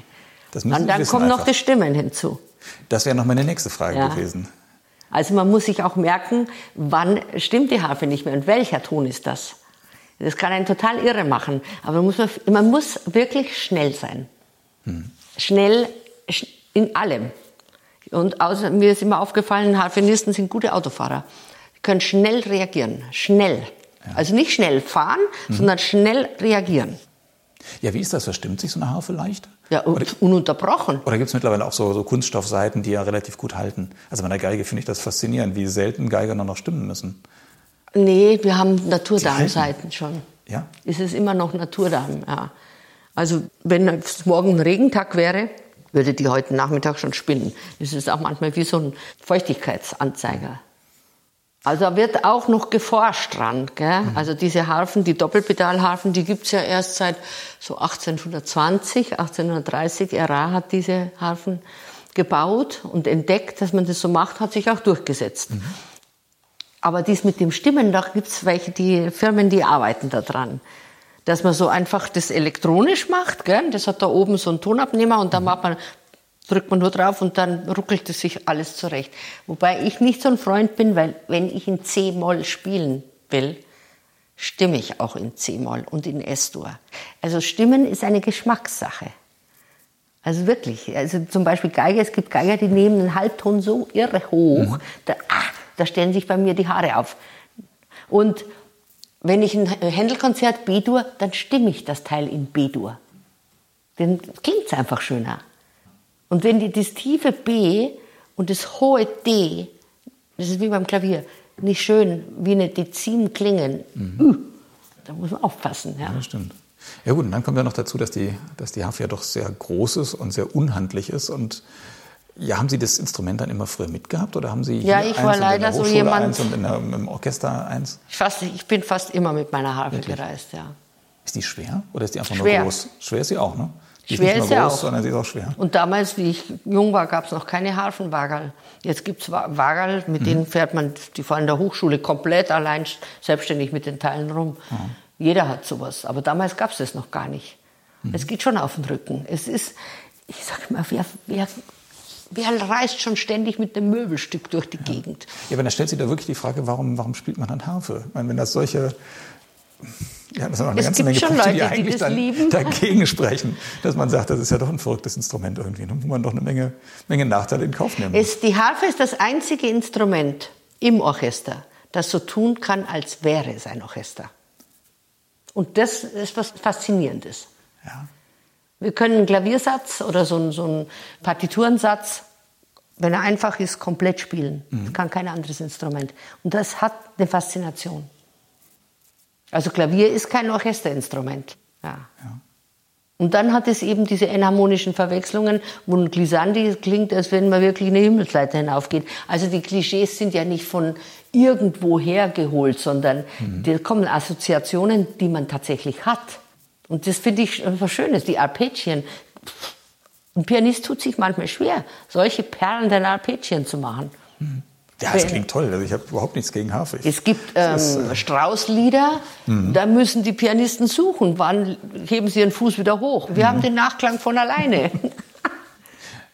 Das müssen Und dann kommen einfach. noch die Stimmen hinzu. Das wäre noch meine nächste Frage ja. gewesen. Also man muss sich auch merken, wann stimmt die Harfe nicht mehr und welcher Ton ist das. Das kann einen total irre machen. Aber man muss, man muss wirklich schnell sein. Hm. Schnell in allem. Und außer, mir ist immer aufgefallen, Harfenisten sind gute Autofahrer. Die können schnell reagieren. Schnell. Also nicht schnell fahren, mhm. sondern schnell reagieren. Ja, wie ist das? Verstimmt sich so eine Harfe leicht? Ja, oder, ununterbrochen. Oder gibt es mittlerweile auch so, so Kunststoffseiten, die ja relativ gut halten? Also bei der Geige finde ich das faszinierend, wie selten Geiger noch stimmen müssen. Nee, wir haben Naturdarmseiten schon. Ja? Es ist immer noch Naturdarm, ja. Also wenn es morgen ein Regentag wäre, würde die heute Nachmittag schon spinnen. Es ist auch manchmal wie so ein Feuchtigkeitsanzeiger. Also da wird auch noch geforscht dran. Gell? Mhm. Also diese Harfen, die Doppelpedalharfen, die gibt's ja erst seit so 1820, 1830. Era hat diese Harfen gebaut und entdeckt, dass man das so macht, hat sich auch durchgesetzt. Mhm. Aber dies mit dem Stimmen, da gibt's welche, die Firmen, die arbeiten da dran. Dass man so einfach das elektronisch macht, gell? das hat da oben so einen Tonabnehmer und dann mhm. macht man drückt man nur drauf und dann ruckelt es sich alles zurecht. Wobei ich nicht so ein Freund bin, weil wenn ich in C-Moll spielen will, stimme ich auch in C-Moll und in S-Dur. Also Stimmen ist eine Geschmackssache. Also wirklich. Also zum Beispiel Geiger, es gibt Geiger, die nehmen einen Halbton so irre hoch, mhm. da, ah, da stellen sich bei mir die Haare auf. Und wenn ich ein Händelkonzert B-Dur, dann stimme ich das Teil in B-Dur. Dann klingt es einfach schöner. Und wenn die, das tiefe B und das hohe D, das ist wie beim Klavier, nicht schön wie eine Dezim klingen, mhm. uh, da muss man aufpassen. Ja. ja, das stimmt. Ja gut, und dann kommt ja noch dazu, dass die, dass die Harfe ja doch sehr groß ist und sehr unhandlich ist. Und ja, haben Sie das Instrument dann immer früher mitgehabt oder haben Sie ja, ich war leider so jemand eins und in der, im Orchester eins? Ich, fast, ich bin fast immer mit meiner Harfe Wirklich? gereist, ja. Ist die schwer oder ist die einfach schwer. nur groß? Schwer ist sie auch, ne? Die schwer ist, ist ja auch. Sondern sie ist auch schwer. Und damals, wie ich jung war, gab es noch keine Harfenwagerl. Jetzt gibt es Wagerl, mit mhm. denen fährt man, die fahren in der Hochschule komplett allein selbstständig mit den Teilen rum. Mhm. Jeder hat sowas. Aber damals gab es das noch gar nicht. Mhm. Es geht schon auf den Rücken. Es ist, ich sag mal, wer, wer, wer reist schon ständig mit einem Möbelstück durch die ja. Gegend? Ja, aber dann stellt sich da wirklich die Frage, warum, warum spielt man dann Harfe? Ich meine, wenn das solche ja, das sind eine es ganze Menge Punkte, Leute, die eigentlich die dann lieben. dagegen sprechen, dass man sagt, das ist ja doch ein verrücktes Instrument irgendwie, wo man doch eine Menge, Menge Nachteile in Kauf nehmen muss. die Harfe ist das einzige Instrument im Orchester, das so tun kann, als wäre es ein Orchester. Und das ist was Faszinierendes. Ja. Wir können einen Klaviersatz oder so einen, so einen Partiturensatz, wenn er einfach ist, komplett spielen. Mhm. Das kann kein anderes Instrument. Und das hat eine Faszination. Also Klavier ist kein Orchesterinstrument. Ja. ja. Und dann hat es eben diese enharmonischen Verwechslungen, wo ein Glissandi klingt, als wenn man wirklich eine Himmelsleiter hinaufgeht. Also die Klischees sind ja nicht von irgendwo hergeholt, sondern mhm. da kommen Assoziationen, die man tatsächlich hat. Und das finde ich was Schönes, die Arpeggien. Ein Pianist tut sich manchmal schwer, solche Perlen der Arpeggien zu machen. Mhm. Ja, das klingt toll. Also ich habe überhaupt nichts gegen Harfe. Es gibt ähm, ist, äh Straußlieder, mhm. da müssen die Pianisten suchen. Wann heben sie ihren Fuß wieder hoch? Wir mhm. haben den Nachklang von alleine.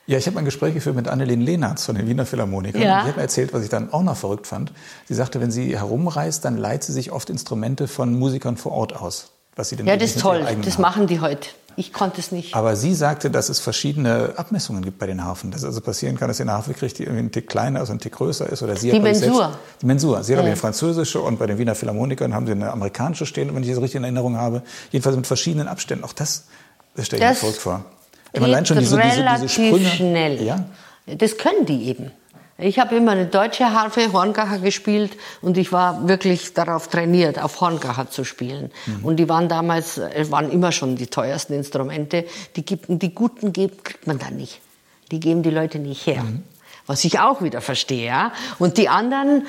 Ja, ich habe ein Gespräch geführt mit Annelien Lehnertz von den Wiener Philharmonikern. Ja. Die hat mir erzählt, was ich dann auch noch verrückt fand. Sie sagte, wenn sie herumreist, dann leiht sie sich oft Instrumente von Musikern vor Ort aus. Was sie denn ja, das ist toll. Das haben. machen die heute. Ich konnte es nicht. Aber sie sagte, dass es verschiedene Abmessungen gibt bei den Harfen. Dass also passieren kann, dass ihr eine Harfe kriegt, die irgendwie einen Tick kleiner, also einen Tick größer ist. Oder sie die Mensur. Selbst, die Mensur. Sie hat ja. eine französische und bei den Wiener Philharmonikern haben sie eine amerikanische stehen, wenn ich das richtig in Erinnerung habe. Jedenfalls mit verschiedenen Abständen. Auch das, das stelle ich mir verrückt vor. Geht allein schon diese, diese, diese Sprünge. schnell. Ja? Das können die eben. Ich habe immer eine deutsche Harfe, Horngacher gespielt und ich war wirklich darauf trainiert, auf Horngacher zu spielen. Mhm. Und die waren damals, äh, waren immer schon die teuersten Instrumente. Die, gibt, die guten kriegt man dann nicht. Die geben die Leute nicht her. Mhm. Was ich auch wieder verstehe. Ja? Und die anderen,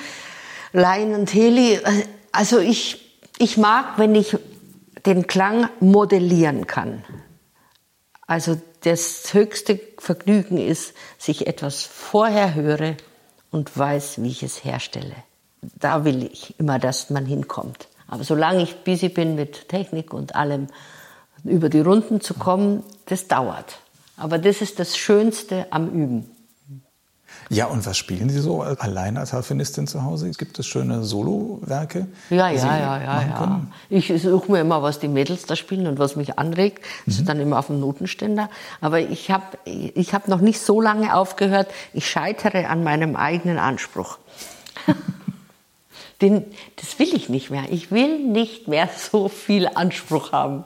Laien und Heli, äh, also ich, ich mag, wenn ich den Klang modellieren kann. Also das höchste Vergnügen ist, sich etwas vorher höre und weiß, wie ich es herstelle. Da will ich immer, dass man hinkommt. Aber solange ich busy bin mit Technik und allem, über die Runden zu kommen, das dauert. Aber das ist das Schönste am Üben. Ja, und was spielen Sie so allein als Harfenistin zu Hause? Gibt es schöne Solowerke? Ja, ja, ja, ja, ja. Ich suche mir immer, was die Mädels da spielen und was mich anregt. Das mhm. ist dann immer auf dem Notenständer. Aber ich habe ich hab noch nicht so lange aufgehört. Ich scheitere an meinem eigenen Anspruch. Den, das will ich nicht mehr. Ich will nicht mehr so viel Anspruch haben.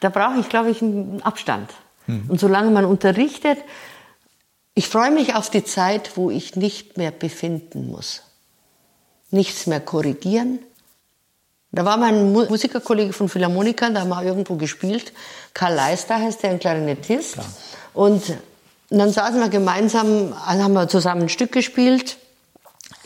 Da brauche ich, glaube ich, einen Abstand. Mhm. Und solange man unterrichtet, ich freue mich auf die Zeit, wo ich nicht mehr befinden muss. Nichts mehr korrigieren. Da war mein Musikerkollege von Philharmonika, da haben wir irgendwo gespielt. Karl Leister heißt der, ein Klarinettist. Klar. Und dann saßen wir gemeinsam, also haben wir zusammen ein Stück gespielt,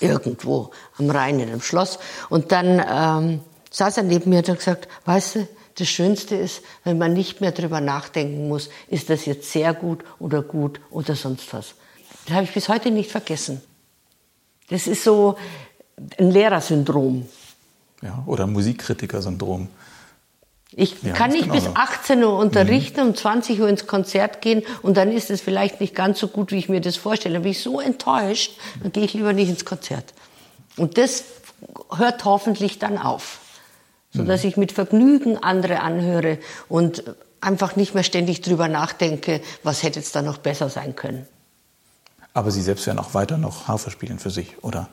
irgendwo am Rhein in einem Schloss. Und dann ähm, saß er neben mir und hat gesagt, weißt du, das Schönste ist, wenn man nicht mehr drüber nachdenken muss, ist das jetzt sehr gut oder gut oder sonst was. Das habe ich bis heute nicht vergessen. Das ist so ein Lehrersyndrom. Ja, oder Musikkritiker-Syndrom. Ich ja, kann nicht bis 18 Uhr unterrichten, mhm. um 20 Uhr ins Konzert gehen und dann ist es vielleicht nicht ganz so gut, wie ich mir das vorstelle. Dann bin ich so enttäuscht, dann gehe ich lieber nicht ins Konzert. Und das hört hoffentlich dann auf so dass ich mit Vergnügen andere anhöre und einfach nicht mehr ständig drüber nachdenke, was hätte jetzt da noch besser sein können. Aber Sie selbst werden auch weiter noch Harfe spielen für sich, oder?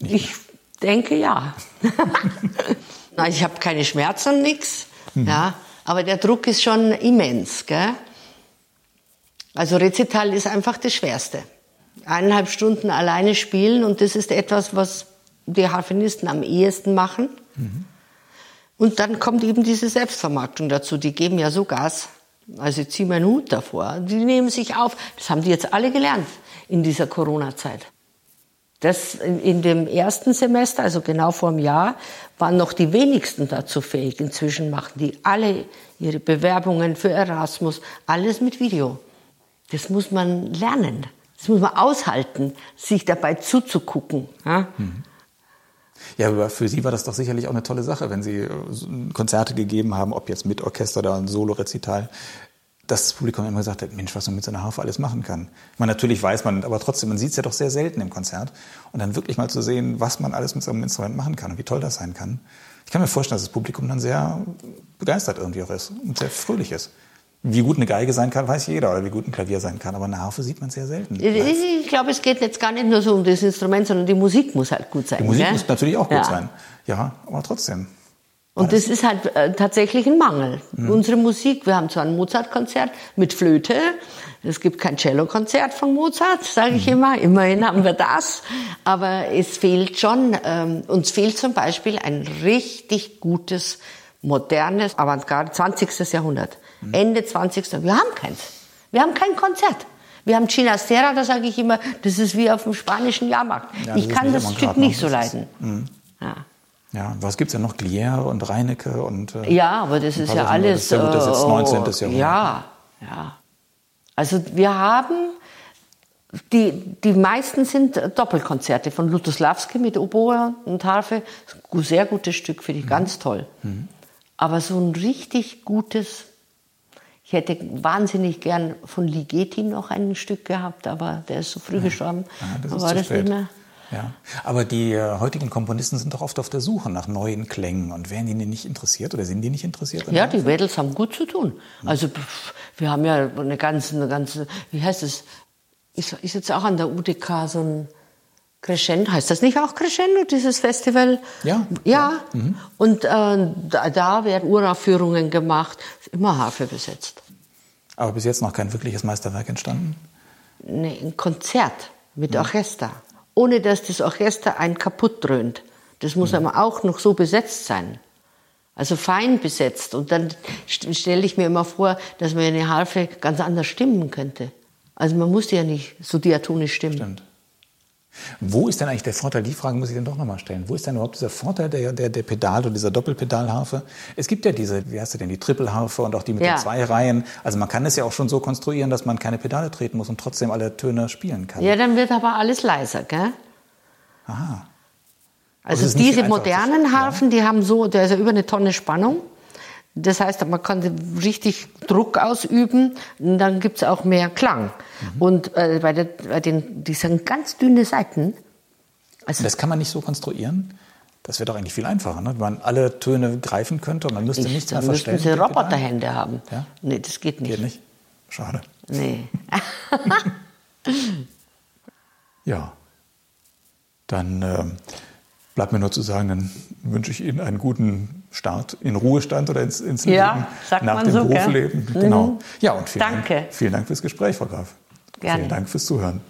Nicht ich mehr? denke ja. Na, ich habe keine Schmerzen, nichts. Mhm. Ja, aber der Druck ist schon immens. Gell? Also Rezital ist einfach das Schwerste. Eineinhalb Stunden alleine spielen und das ist etwas, was die Harfenisten am ehesten machen. Mhm. Und dann kommt eben diese Selbstvermarktung dazu. Die geben ja so Gas. Also ich ziehe meinen Hut davor. Die nehmen sich auf. Das haben die jetzt alle gelernt in dieser Corona-Zeit. Das in dem ersten Semester, also genau vor einem Jahr, waren noch die wenigsten dazu fähig. Inzwischen machen die alle ihre Bewerbungen für Erasmus, alles mit Video. Das muss man lernen. Das muss man aushalten, sich dabei zuzugucken. Ja? Mhm. Ja, aber für Sie war das doch sicherlich auch eine tolle Sache, wenn Sie äh, Konzerte gegeben haben, ob jetzt mit Orchester oder ein Solo-Rezital, dass das Publikum immer gesagt hat, Mensch, was man mit so einer Harfe alles machen kann. Man natürlich weiß man, aber trotzdem, man sieht es ja doch sehr selten im Konzert. Und dann wirklich mal zu sehen, was man alles mit so einem Instrument machen kann und wie toll das sein kann. Ich kann mir vorstellen, dass das Publikum dann sehr begeistert irgendwie auch ist und sehr fröhlich ist. Wie gut eine Geige sein kann, weiß jeder, oder wie gut ein Klavier sein kann. Aber eine Harfe sieht man sehr selten. Ich glaube, es geht jetzt gar nicht nur so um das Instrument, sondern die Musik muss halt gut sein. Die Musik gell? muss natürlich auch gut ja. sein. Ja, aber trotzdem. Und das ist halt äh, tatsächlich ein Mangel. Mhm. Unsere Musik, wir haben zwar ein Mozart-Konzert mit Flöte, es gibt kein Cello-Konzert von Mozart, sage ich mhm. immer. Immerhin haben wir das. Aber es fehlt schon, ähm, uns fehlt zum Beispiel ein richtig gutes, modernes, Avantgarde, 20. Jahrhundert. Mhm. Ende 20. Wir haben keins. Wir haben kein Konzert. Wir haben Chinastera, da sage ich immer, das ist wie auf dem spanischen Jahrmarkt. Ja, ich kann das Stück nicht so leiden. Mhm. Ja. Ja, was gibt's denn noch? Glier und Reinecke und. Äh, ja, aber das ist ja alles. Das ist ja gut, das ist jetzt 19. Äh, Jahrhundert. Ja, ja. Also wir haben die, die meisten sind Doppelkonzerte von Lutoslawski mit Oboe und Harfe. Sehr gutes Stück, finde ich mhm. ganz toll. Mhm. Aber so ein richtig gutes ich hätte wahnsinnig gern von Ligeti noch ein Stück gehabt, aber der ist so früh ja. gestorben. Ja, das ist war das nicht mehr. Ja, aber die äh, heutigen Komponisten sind doch oft auf der Suche nach neuen Klängen. Und wären die nicht interessiert oder sind die nicht interessiert? Ja, die Wedels haben gut zu tun. Also pff, wir haben ja eine ganze, eine ganze, wie heißt es? Ist, ist jetzt auch an der UDK so ein Crescendo, heißt das nicht auch Crescendo, dieses Festival? Ja. Ja. ja. Mhm. Und äh, da, da, werden Uraufführungen gemacht, immer Harfe besetzt. Aber bis jetzt noch kein wirkliches Meisterwerk entstanden? Nee, ein Konzert mit Orchester. Ohne dass das Orchester einen kaputt dröhnt. Das muss mhm. aber auch noch so besetzt sein. Also fein besetzt. Und dann stelle ich mir immer vor, dass man eine Harfe ganz anders stimmen könnte. Also man muss ja nicht so diatonisch stimmen. Stimmt. Wo ist denn eigentlich der Vorteil? Die Frage muss ich dann doch nochmal stellen. Wo ist denn überhaupt dieser Vorteil der, der, der Pedal- oder dieser Doppelpedalharfe? Es gibt ja diese, wie heißt sie denn, die Trippelharfe und auch die mit ja. den zwei Reihen. Also man kann es ja auch schon so konstruieren, dass man keine Pedale treten muss und trotzdem alle Töne spielen kann. Ja, dann wird aber alles leiser, gell? Aha. Also, diese modernen Harfen, die haben so, der ist ja über eine Tonne Spannung. Das heißt, man kann richtig Druck ausüben und dann gibt es auch mehr Klang. Mhm. Und äh, bei, der, bei den, die sind ganz dünne Seiten. Also das kann man nicht so konstruieren? Das wäre doch eigentlich viel einfacher, ne? wenn man alle Töne greifen könnte und man müsste ich, nichts mehr verstellen. Dann müssten Sie Roboterhände haben. Ja? Nee, das geht nicht. Geht nicht? Schade. Nee. ja. Dann äh, bleibt mir nur zu sagen, dann wünsche ich Ihnen einen guten Start in Ruhestand oder ins, ins ja, Leben nach dem so, Berufsleben. Genau. Mhm. Ja, und vielen Danke. Dank, vielen Dank fürs Gespräch, Frau Graf. Gerne. Vielen Dank fürs Zuhören.